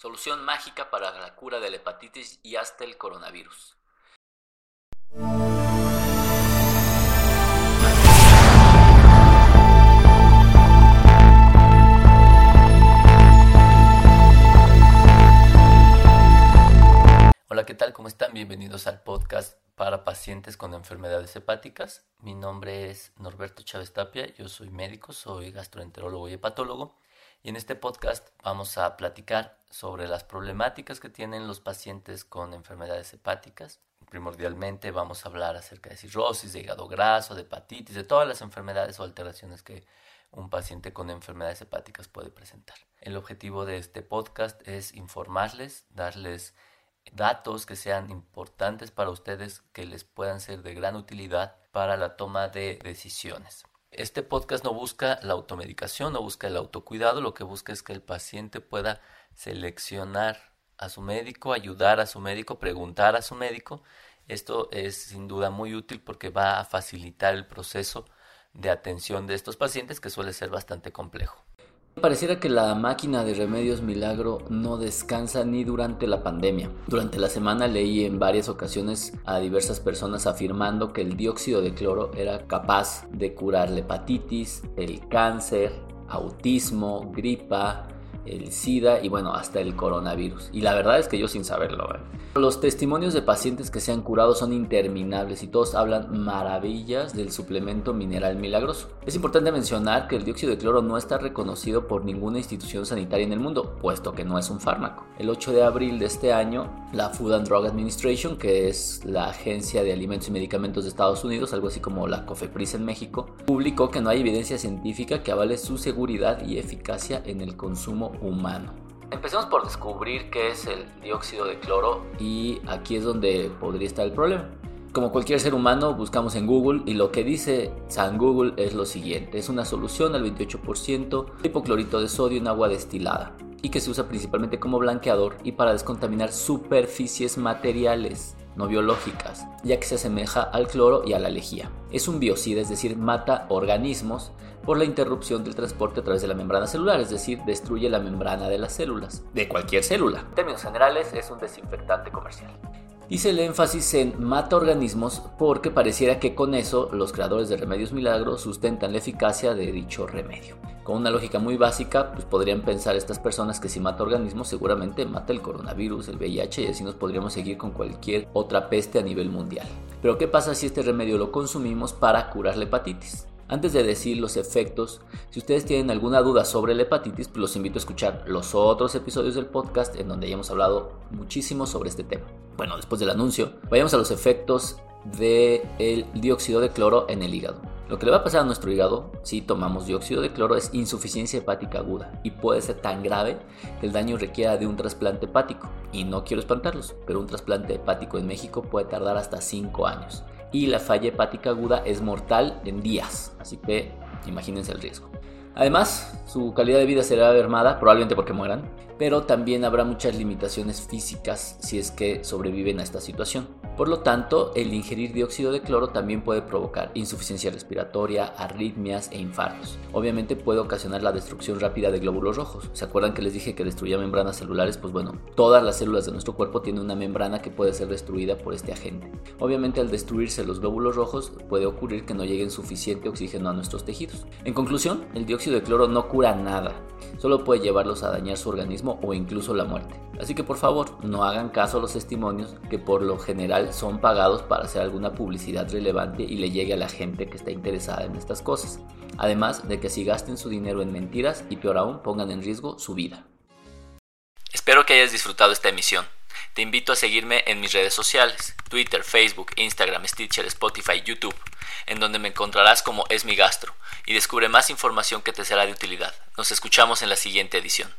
Solución mágica para la cura de la hepatitis y hasta el coronavirus. Hola, ¿qué tal? ¿Cómo están? Bienvenidos al podcast para pacientes con enfermedades hepáticas. Mi nombre es Norberto Chávez Tapia, yo soy médico, soy gastroenterólogo y hepatólogo y en este podcast vamos a platicar sobre las problemáticas que tienen los pacientes con enfermedades hepáticas. Primordialmente vamos a hablar acerca de cirrosis, de hígado graso, de hepatitis, de todas las enfermedades o alteraciones que un paciente con enfermedades hepáticas puede presentar. El objetivo de este podcast es informarles, darles datos que sean importantes para ustedes, que les puedan ser de gran utilidad para la toma de decisiones. Este podcast no busca la automedicación, no busca el autocuidado, lo que busca es que el paciente pueda seleccionar a su médico, ayudar a su médico, preguntar a su médico. Esto es sin duda muy útil porque va a facilitar el proceso de atención de estos pacientes que suele ser bastante complejo. Pareciera que la máquina de remedios milagro no descansa ni durante la pandemia. Durante la semana leí en varias ocasiones a diversas personas afirmando que el dióxido de cloro era capaz de curar la hepatitis, el cáncer, autismo, gripa, el SIDA y bueno, hasta el coronavirus. Y la verdad es que yo sin saberlo. ¿eh? Los testimonios de pacientes que se han curado son interminables y todos hablan maravillas del suplemento mineral milagroso. Es importante mencionar que el dióxido de cloro no está reconocido por ninguna institución sanitaria en el mundo, puesto que no es un fármaco. El 8 de abril de este año, la Food and Drug Administration, que es la agencia de alimentos y medicamentos de Estados Unidos, algo así como la COFEPRIS en México, publicó que no hay evidencia científica que avale su seguridad y eficacia en el consumo humano. Empecemos por descubrir qué es el dióxido de cloro y aquí es donde podría estar el problema. Como cualquier ser humano, buscamos en Google y lo que dice San Google es lo siguiente. Es una solución al 28% de hipoclorito de sodio en agua destilada y que se usa principalmente como blanqueador y para descontaminar superficies materiales no biológicas, ya que se asemeja al cloro y a la lejía. Es un biocida, es decir, mata organismos por la interrupción del transporte a través de la membrana celular, es decir, destruye la membrana de las células, de cualquier célula. En términos generales, es un desinfectante comercial. Hice el énfasis en mata organismos porque pareciera que con eso los creadores de remedios milagros sustentan la eficacia de dicho remedio. Con una lógica muy básica, pues podrían pensar estas personas que si mata organismos seguramente mata el coronavirus, el VIH y así nos podríamos seguir con cualquier otra peste a nivel mundial. Pero ¿qué pasa si este remedio lo consumimos para curar la hepatitis? Antes de decir los efectos, si ustedes tienen alguna duda sobre la hepatitis, pues los invito a escuchar los otros episodios del podcast en donde ya hemos hablado muchísimo sobre este tema. Bueno, después del anuncio, vayamos a los efectos del dióxido de cloro en el hígado. Lo que le va a pasar a nuestro hígado si tomamos dióxido de cloro es insuficiencia hepática aguda y puede ser tan grave que el daño requiera de un trasplante hepático. Y no quiero espantarlos, pero un trasplante hepático en México puede tardar hasta 5 años y la falla hepática aguda es mortal en días, así que imagínense el riesgo. Además, su calidad de vida será mermada, probablemente porque mueran, pero también habrá muchas limitaciones físicas si es que sobreviven a esta situación. Por lo tanto, el ingerir dióxido de cloro también puede provocar insuficiencia respiratoria, arritmias e infartos. Obviamente puede ocasionar la destrucción rápida de glóbulos rojos. ¿Se acuerdan que les dije que destruía membranas celulares? Pues bueno, todas las células de nuestro cuerpo tienen una membrana que puede ser destruida por este agente. Obviamente al destruirse los glóbulos rojos puede ocurrir que no llegue suficiente oxígeno a nuestros tejidos. En conclusión, el dióxido de cloro no cura nada, solo puede llevarlos a dañar su organismo o incluso la muerte. Así que por favor, no hagan caso a los testimonios que por lo general son pagados para hacer alguna publicidad relevante y le llegue a la gente que está interesada en estas cosas. Además de que si gasten su dinero en mentiras y peor aún pongan en riesgo su vida. Espero que hayas disfrutado esta emisión. Te invito a seguirme en mis redes sociales, Twitter, Facebook, Instagram, Stitcher, Spotify, YouTube, en donde me encontrarás como Es mi gastro y descubre más información que te será de utilidad. Nos escuchamos en la siguiente edición.